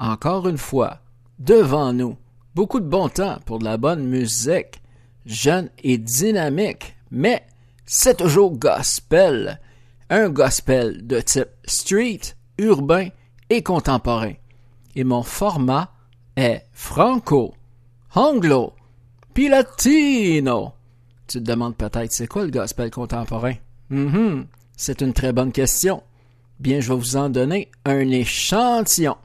Encore une fois, devant nous, beaucoup de bon temps pour de la bonne musique, jeune et dynamique, mais c'est toujours gospel. Un gospel de type street, urbain et contemporain. Et mon format est franco, anglo, puis latino. Tu te demandes peut-être c'est quoi le gospel contemporain? Mm c'est une très bonne question. Bien, je vais vous en donner un échantillon.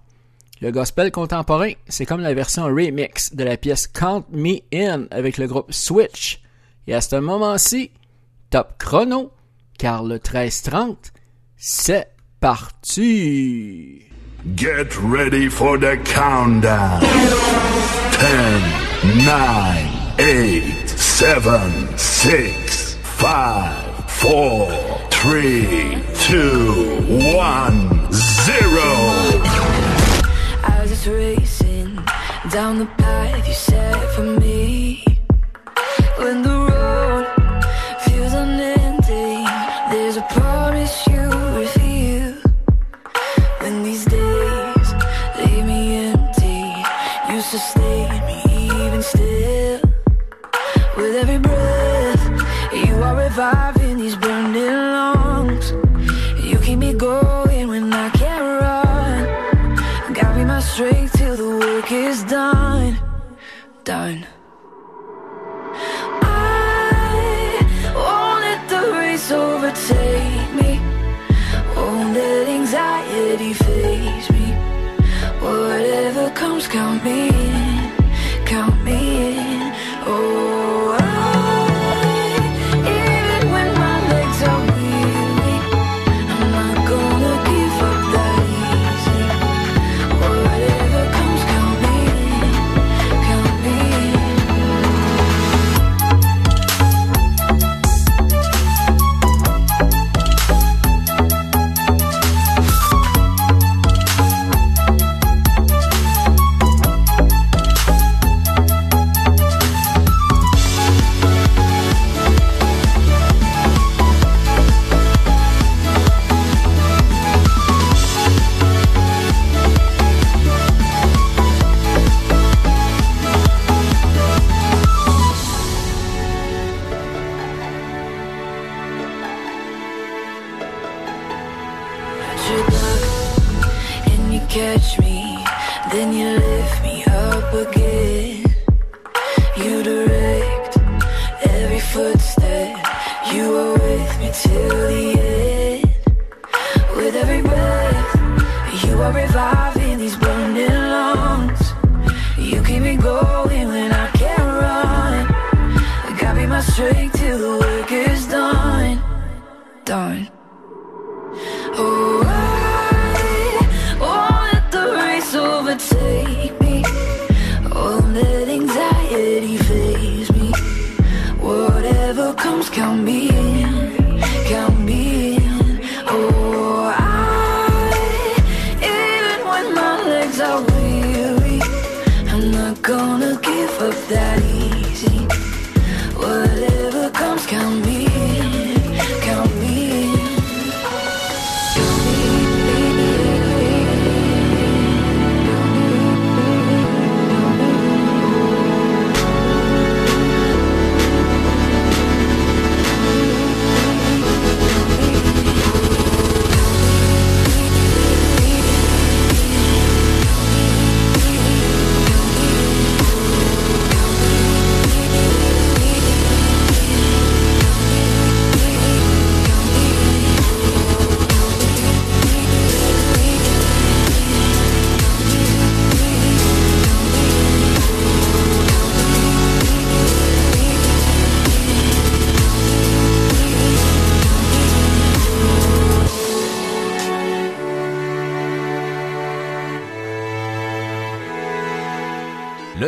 Le gospel contemporain, c'est comme la version remix de la pièce Count Me In avec le groupe Switch. Et à ce moment-ci, top chrono, car le 13-30, c'est parti. Get ready for the countdown. 10, 9, 8, 7, 6, 5, 4, 3, 2, 1, 0. Racing down the path you set for me. When the road feels unending, there's a promise you reveal. When these days leave me empty, you sustain me even still. Strength till the work is done. Done.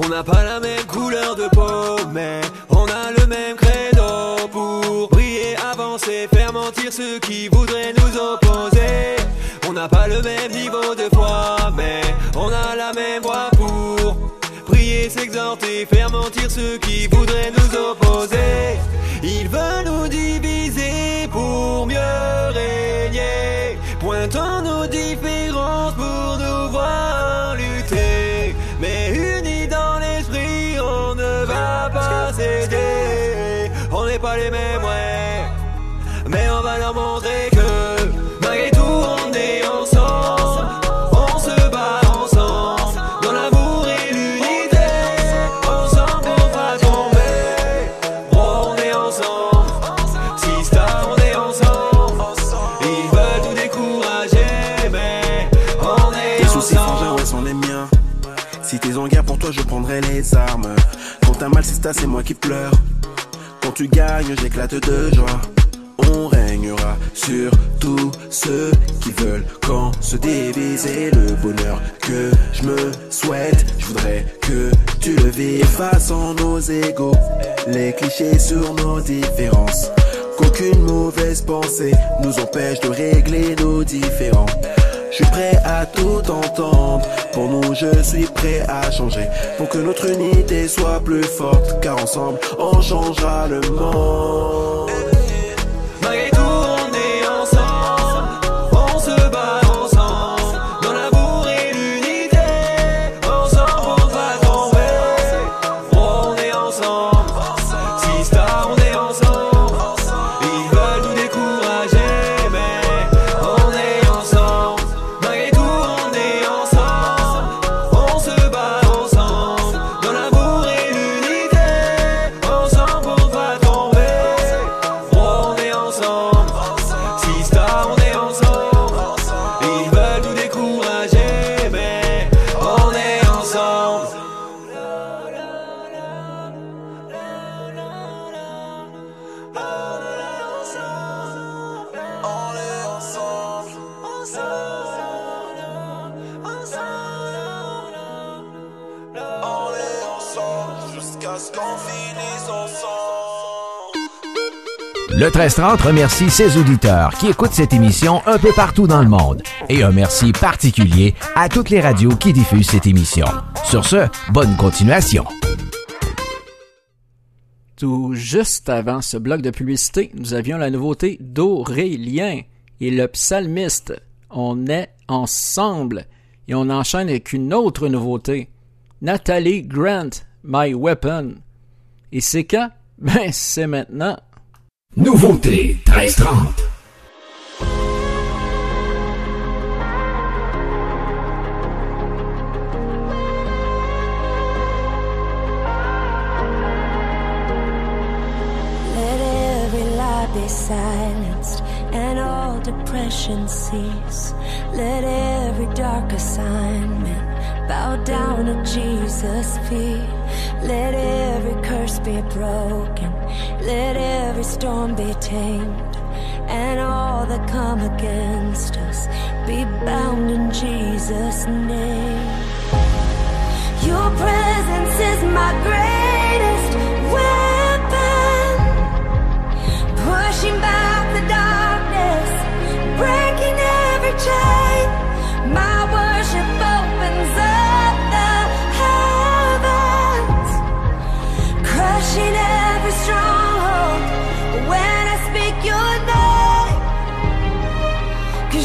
On n'a pas la même couleur de peau, mais on a le même credo pour briller, avancer, faire mentir ceux qui voudraient nous opposer. On n'a pas le même niveau de foi, mais on a la même voix pour prier, s'exhorter, faire mentir ceux qui voudraient nous opposer. Ils veulent nous diviser pour mieux régner, pointant nos différences pour nous voir lutter. N'est pas les mêmes, ouais. Mais on va leur montrer que malgré tout, on est ensemble. On se bat ensemble dans l'amour et l'unité. Ensemble, on va tomber. Oh, on est ensemble. Sista, on est ensemble. Ils veulent tout décourager, mais on est Tes soucis frangins, ouais, sont les miens. Si t'es en guerre pour toi, je prendrai les armes. Quand t'as mal, c'est ça, c'est moi qui pleure. Tu gagnes, j'éclate de joie. On régnera sur tous ceux qui veulent quand se diviser le bonheur que je me souhaite. Je voudrais que tu le vives façon nos égaux, les clichés sur nos différences. Qu'aucune mauvaise pensée nous empêche de régler nos différends. Je suis prêt à tout entendre. Pour nous, je suis prêt à changer. Pour que notre unité soit plus forte. Car ensemble, on changera le monde. Le 1330 remercie ses auditeurs qui écoutent cette émission un peu partout dans le monde. Et un merci particulier à toutes les radios qui diffusent cette émission. Sur ce, bonne continuation. Tout juste avant ce bloc de publicité, nous avions la nouveauté d'Aurélien et le psalmiste. On est ensemble. Et on enchaîne avec une autre nouveauté. Nathalie Grant, My Weapon. Et c'est quand? Ben, c'est maintenant. Nouveauté 1330. Let every lie be silenced and all depression cease. Let every dark assignment bow down at Jesus' feet. Let every curse be broken. Let every storm be tamed. And all that come against us be bound in Jesus' name. Your presence is my greatest weapon, pushing back the darkness, breaking every chain. My worship opens up the heavens, crushing every stronghold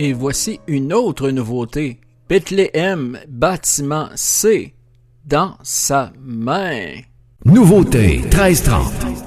Et voici une autre nouveauté. Bethléem, bâtiment C, dans sa main. Nouveauté 1330.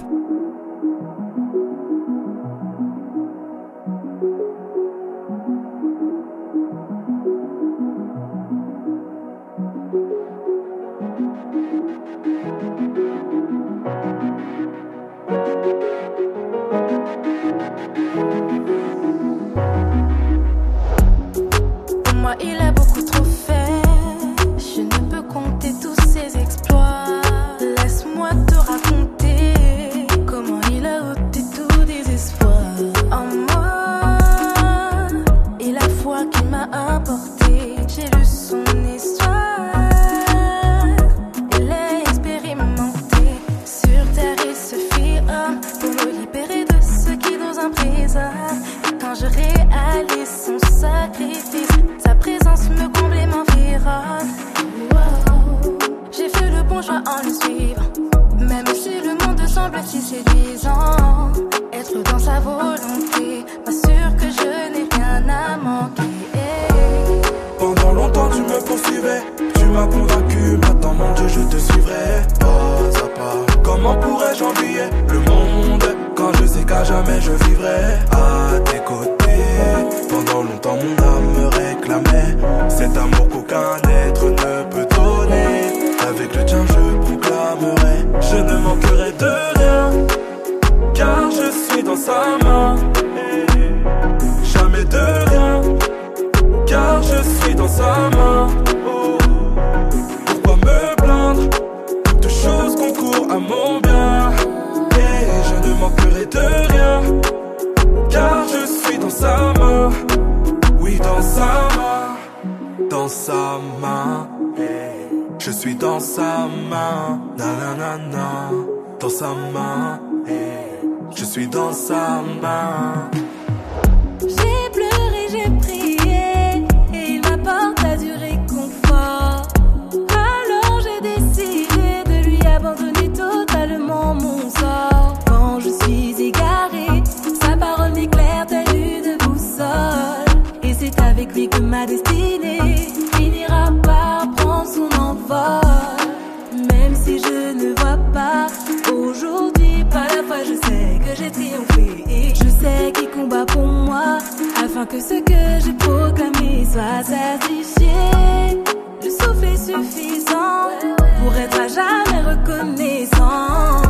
sa main. Je suis dans sa main. que ce que j'ai proclamé soit certifié. Le souffle est suffisant pour être à jamais reconnaissant.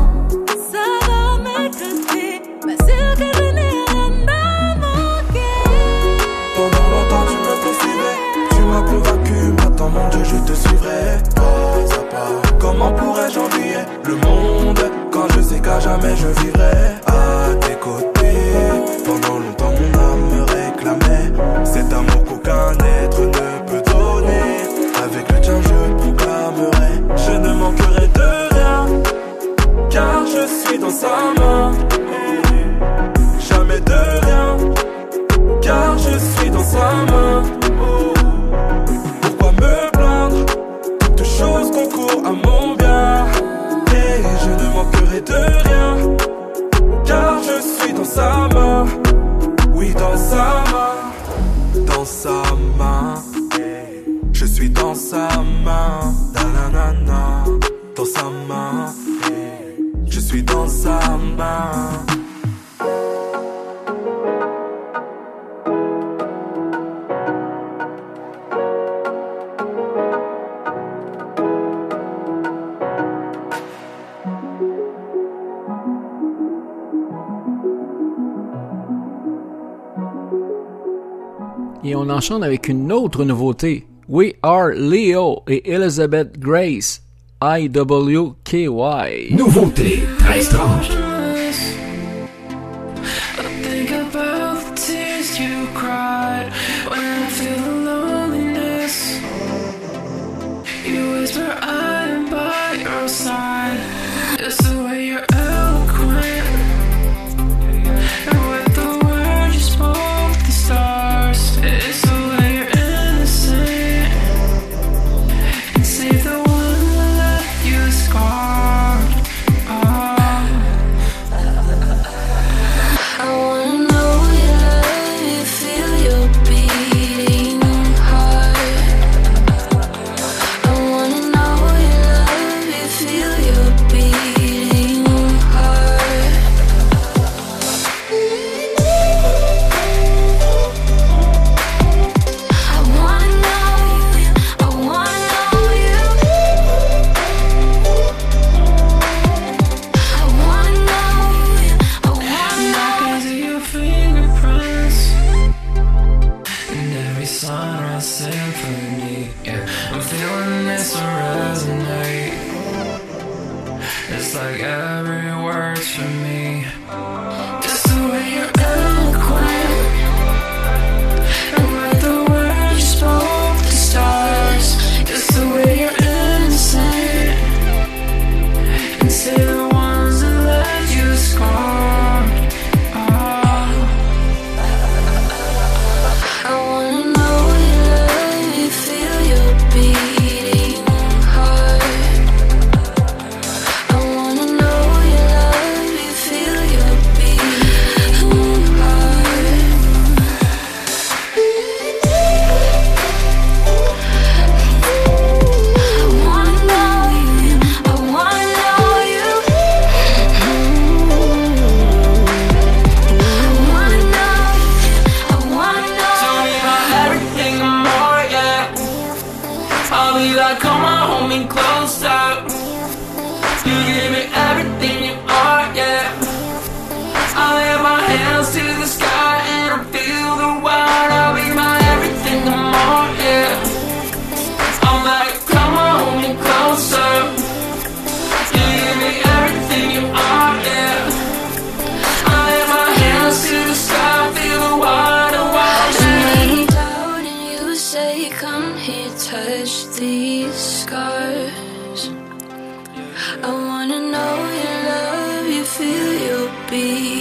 Ça va m'éclater, pas sûr que je n'ai rien à manquer. Pendant longtemps, tu me poursuivais, tu m'as convaincu, maintenant mon Dieu, je te suivrai. Pas à pas, comment pourrais-je envier le monde quand je sais qu'à jamais je vivrai? avec une autre nouveauté. We Are Leo et Elizabeth Grace, IWKY. Nouveauté très strange. I wanna know you love you, feel your beat.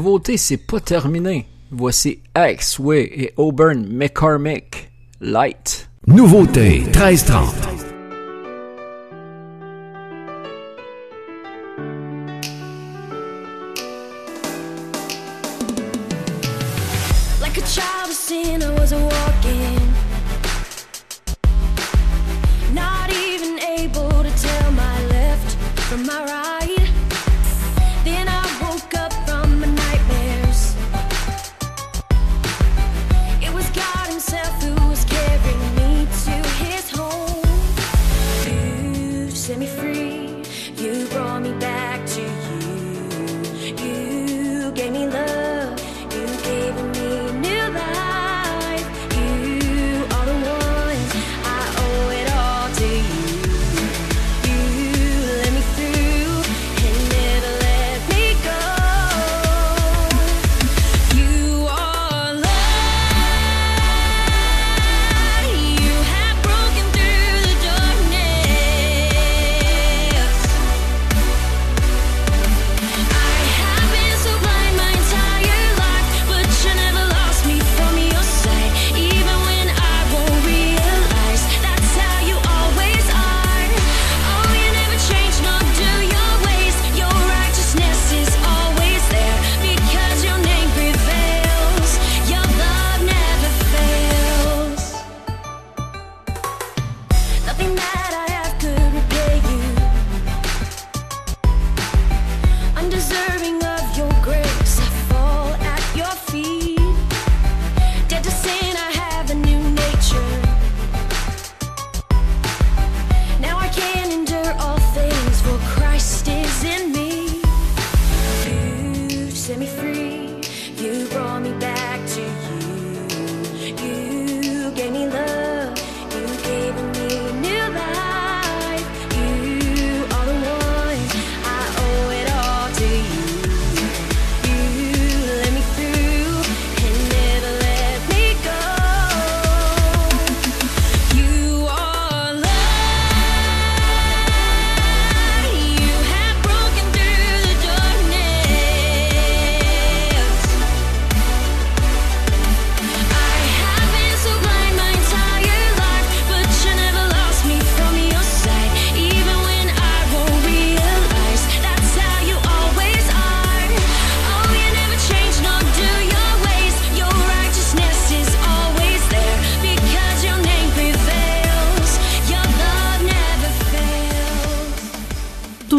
Nouveauté, c'est pas terminé. Voici Axway et Auburn McCormick, Light. Nouveauté 1330.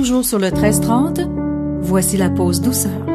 Toujours sur le 1330, voici la pause douceur.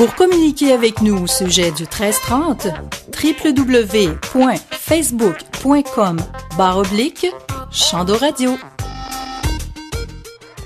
Weapon. communiquer avec nous au sujet du 1330, www.facebook.com oblique Chando Radio.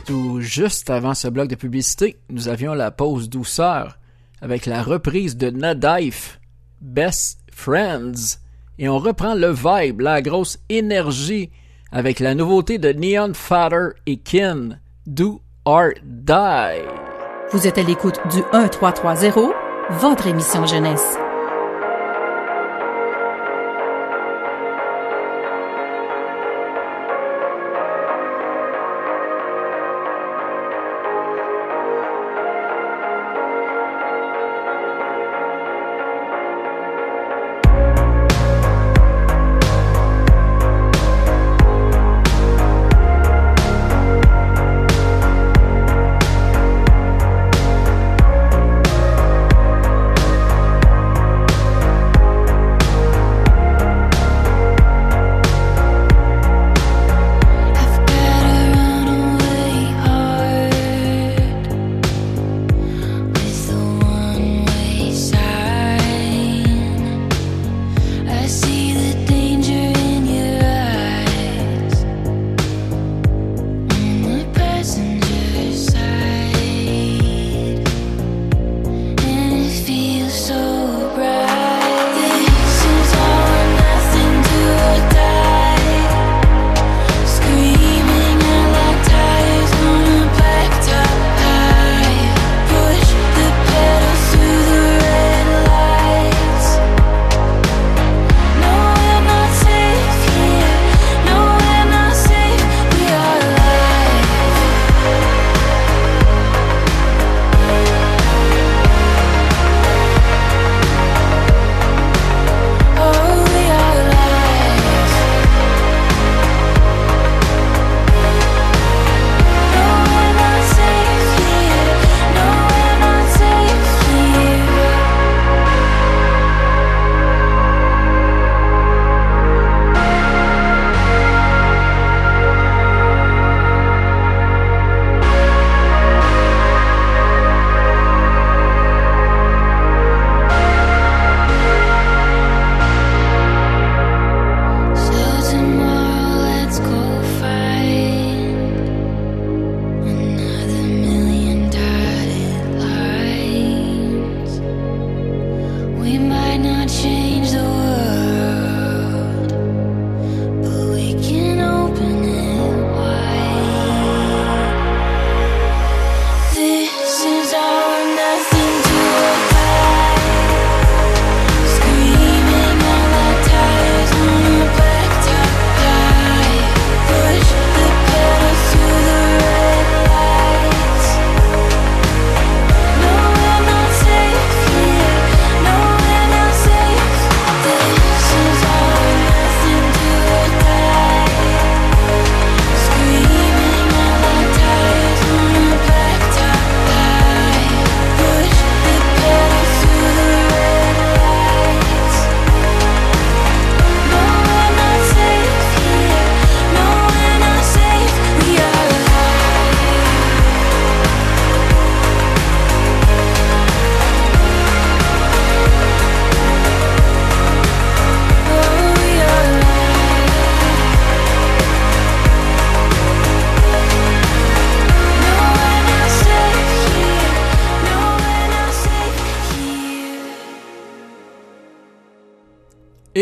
Tout juste avant ce bloc de publicité, nous avions la pause douceur avec la reprise de Nadife, Best Friends. Et on reprend le vibe, la grosse énergie avec la nouveauté de Neon Father et Kin, Do or Die. Vous êtes à l'écoute du 1330, votre émission jeunesse.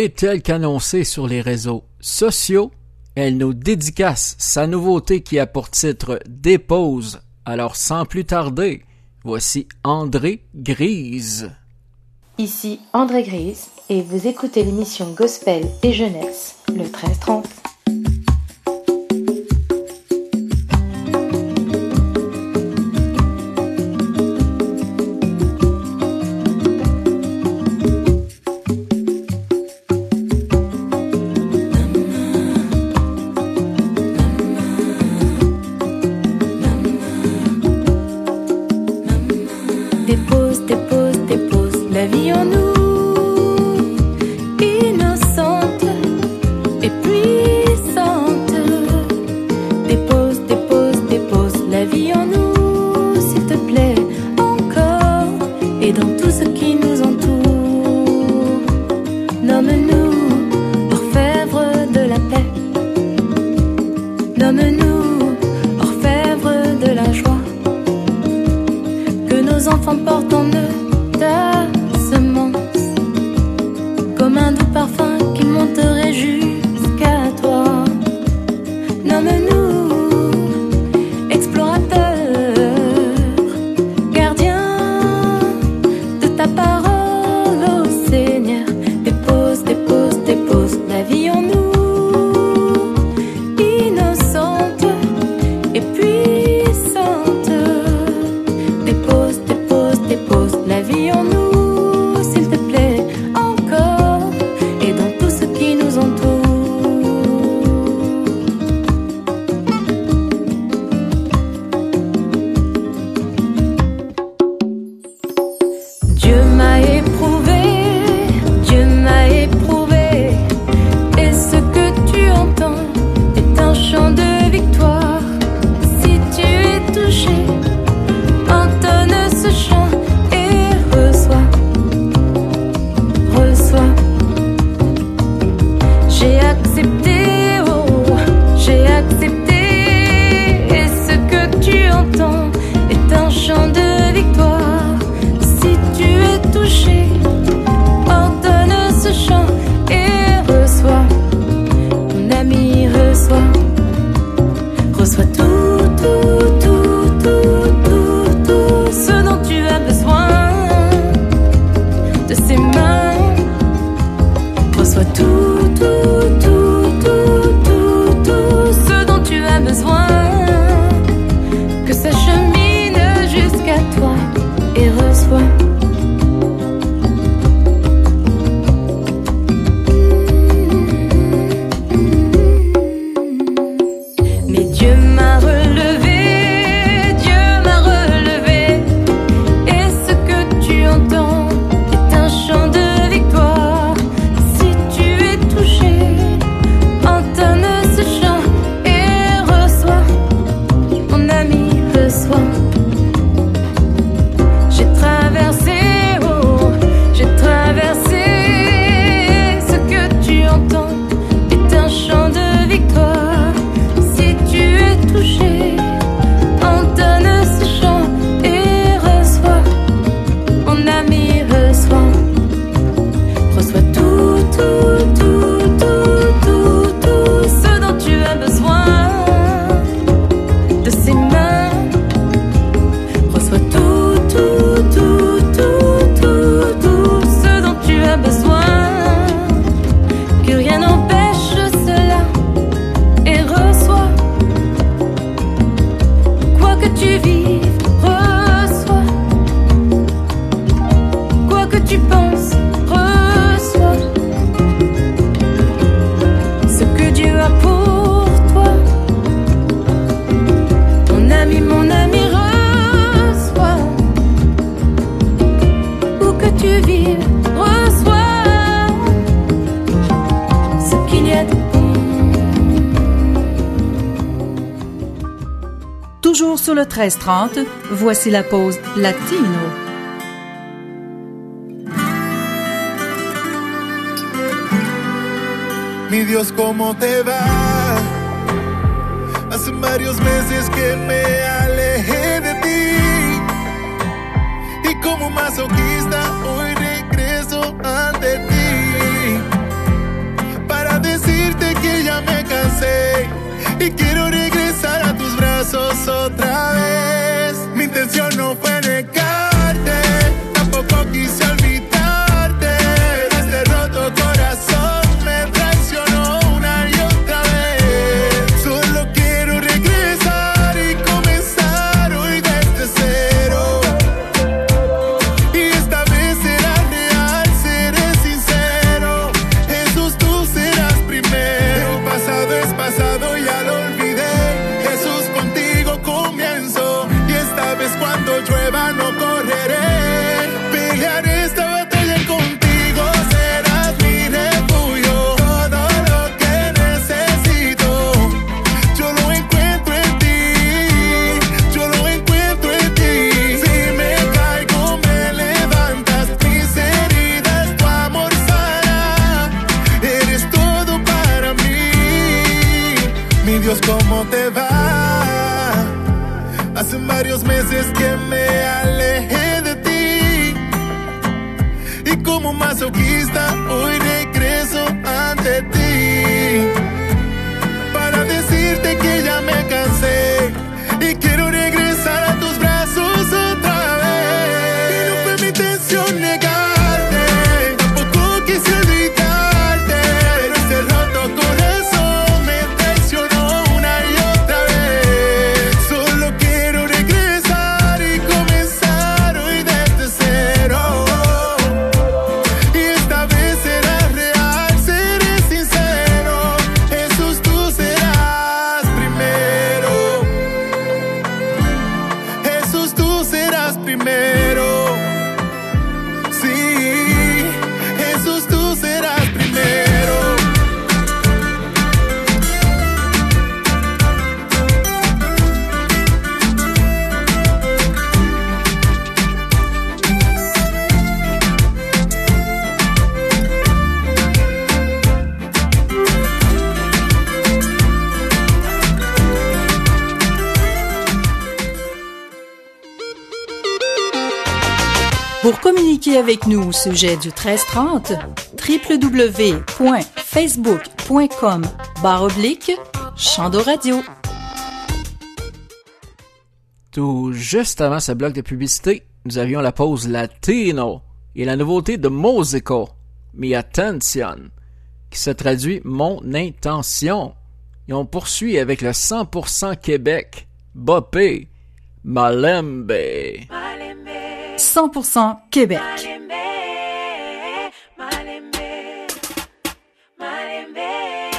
Et tel qu'annoncé sur les réseaux sociaux, elle nous dédicace sa nouveauté qui a pour titre Dépose. Alors sans plus tarder, voici André Grise. Ici André Grise et vous écoutez l'émission Gospel et Jeunesse, le 1330. 13 30, voici la pause latino. Mi Dios, ¿cómo te va? Hace varios meses que me alejé de ti. Y como masoquista, hoy regreso ante ti. Para decirte que ya me cansé besos otra vez. Avec nous au sujet du 1330, www.facebook.com barre oblique Chando Radio. Tout juste avant ce bloc de publicité, nous avions la pause Latino et la nouveauté de Mosico, Mi Attention, qui se traduit Mon Intention. Et on poursuit avec le 100% Québec, Bopé, Malembe. 100% Québec.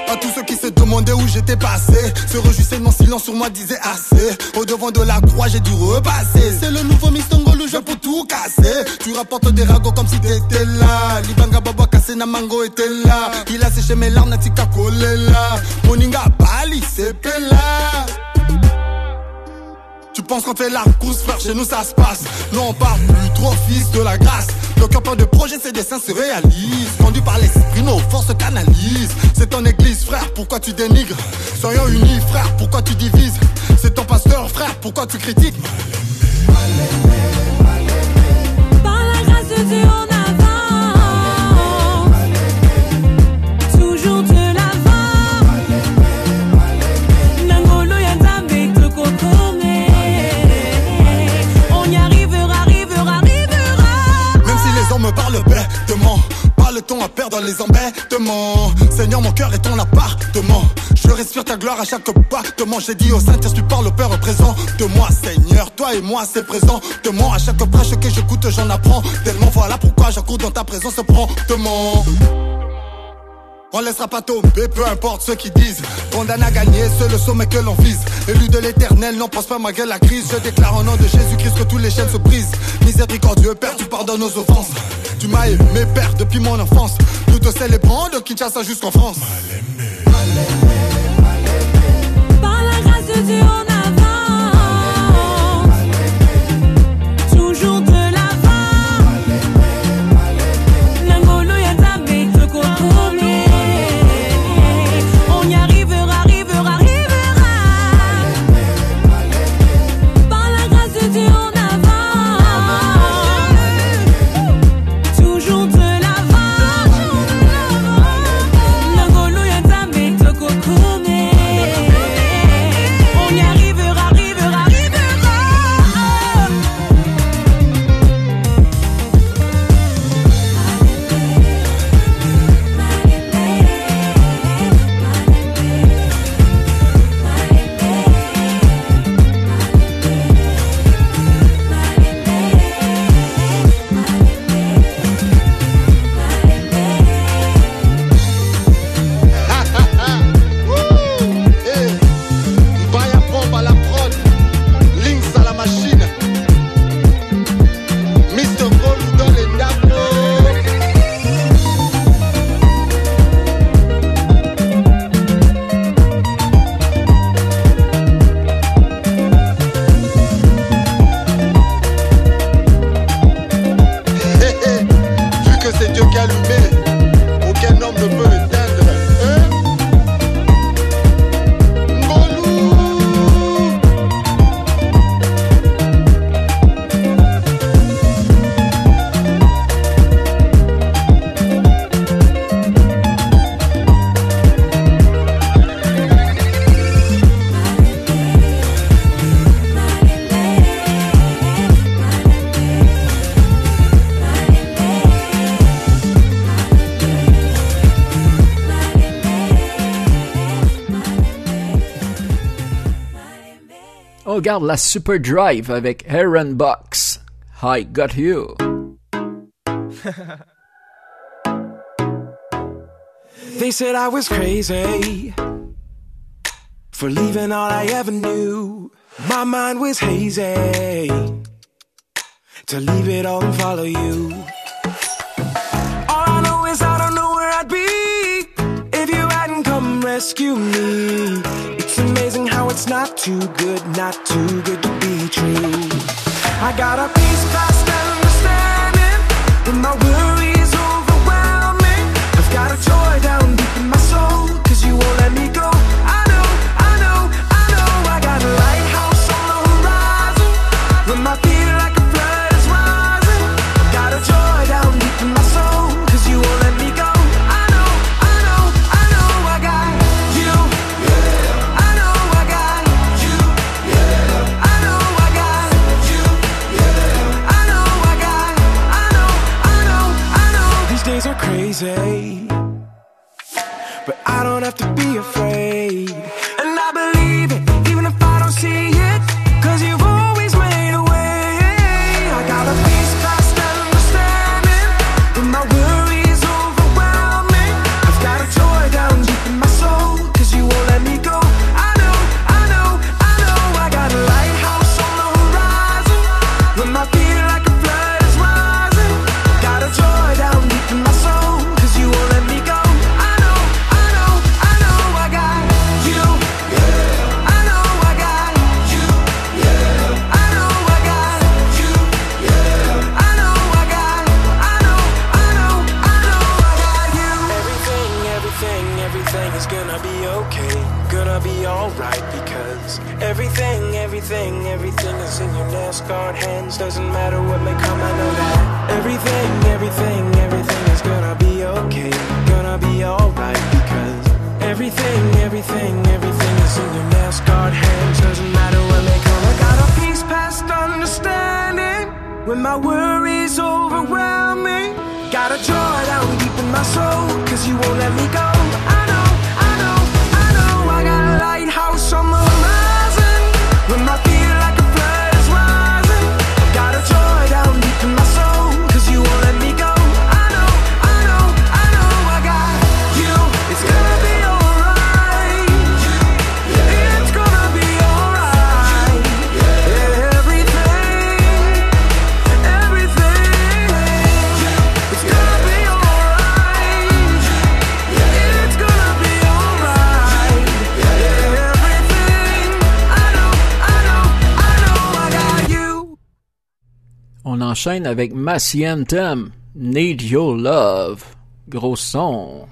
À tous ceux qui se demandaient où j'étais passé Se réjouissaient de mon silence sur moi disaient assez. Au devant de la croix j'ai dû repasser. C'est le nouveau Mistongolo je pour tout casser. Tu rapportes des ragots comme si t'étais là. Libanga Baba cassé Namango était là. Il a séché mes larmes Natika Kolela. Moninga Bali c'est là tu penses qu'on fait la course, frère, chez nous ça se passe. Non, on parle plus trop, fils de la grâce. Le cœur de projet, ces dessins se réalisent. Conduit par l'esprit, nos forces canalisent. C'est ton église, frère, pourquoi tu dénigres? Soyons unis, frère, pourquoi tu divises? C'est ton pasteur, frère, pourquoi tu critiques? Par la grâce Dieu à perdre les embêtements. Seigneur, mon cœur est ton appartement. Je respire ta gloire à chaque battement. J'ai dit au Saint-Esprit, tu parles au Père présent de moi, Seigneur. Toi et moi, c'est présent de. À chaque prêche que j'écoute, j'en apprends tellement. Voilà pourquoi j'accours dans ta présence promptement. On laissera pas tomber, peu importe ceux qui disent. Condamné à gagner, c'est le sommet que l'on vise. Élu de l'éternel, non pense pas malgré la crise. Je déclare au nom de Jésus-Christ que tous les chaînes se brisent. Miséricordieux Père, tu pardonnes nos offenses. Tu m'as aimé, Père, depuis mon enfance. Nous te célébrons de Kinshasa jusqu'en France. regarde la Superdrive avec Aaron Box. I got you. they said I was crazy for leaving all I ever knew. My mind was hazy to leave it all and follow you. All I know is I don't know where I'd be if you hadn't come rescue me it's not too good, not too good to be true. I got a peace past understanding in my world. everything is in your nails, hands. Doesn't matter what they come. I got a peace past understanding. When my worries overwhelm me, got a joy down deep in my soul. Cause you won't let me go. I know, I know, I know. I got a lighthouse on my avec Massy Anthem, Need Your Love. Gros son.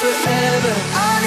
forever. I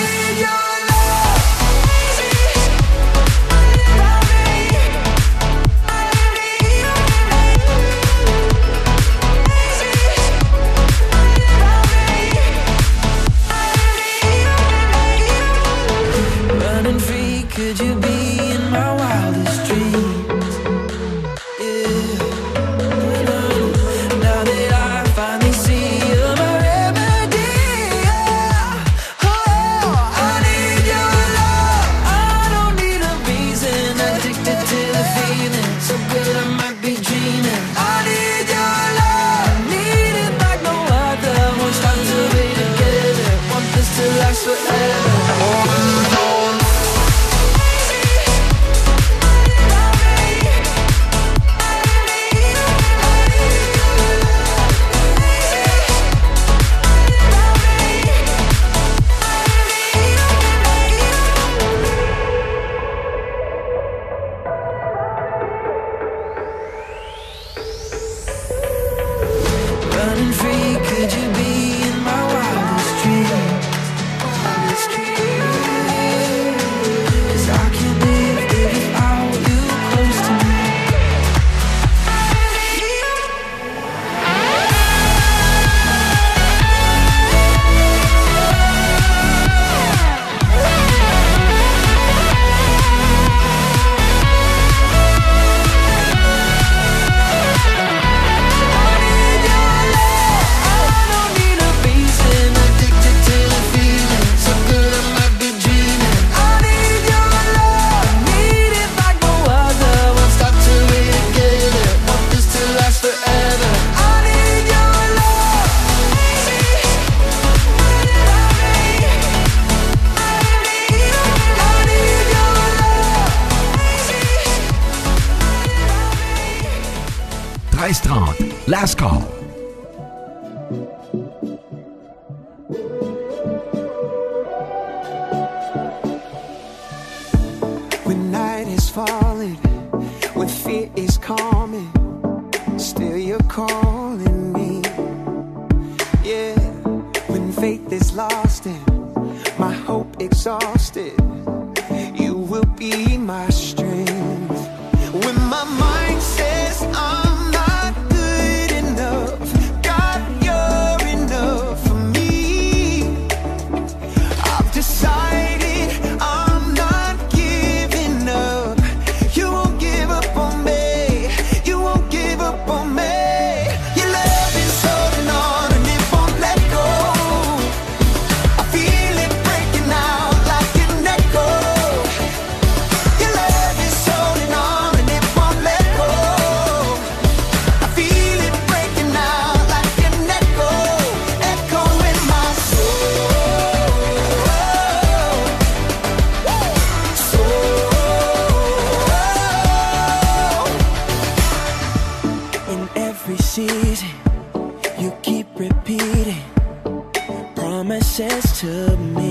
you keep repeating promises to me.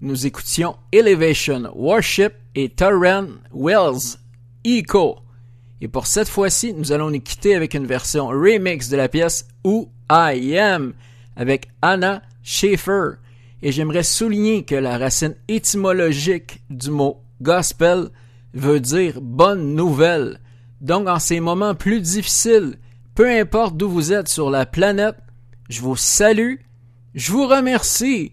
nous écoutions Elevation, Worship et Torren Wells, Eco. Et pour cette fois-ci, nous allons nous quitter avec une version remix de la pièce Who I Am avec Anna Schaefer. Et j'aimerais souligner que la racine étymologique du mot gospel veut dire bonne nouvelle. Donc en ces moments plus difficiles, peu importe d'où vous êtes sur la planète, je vous salue, je vous remercie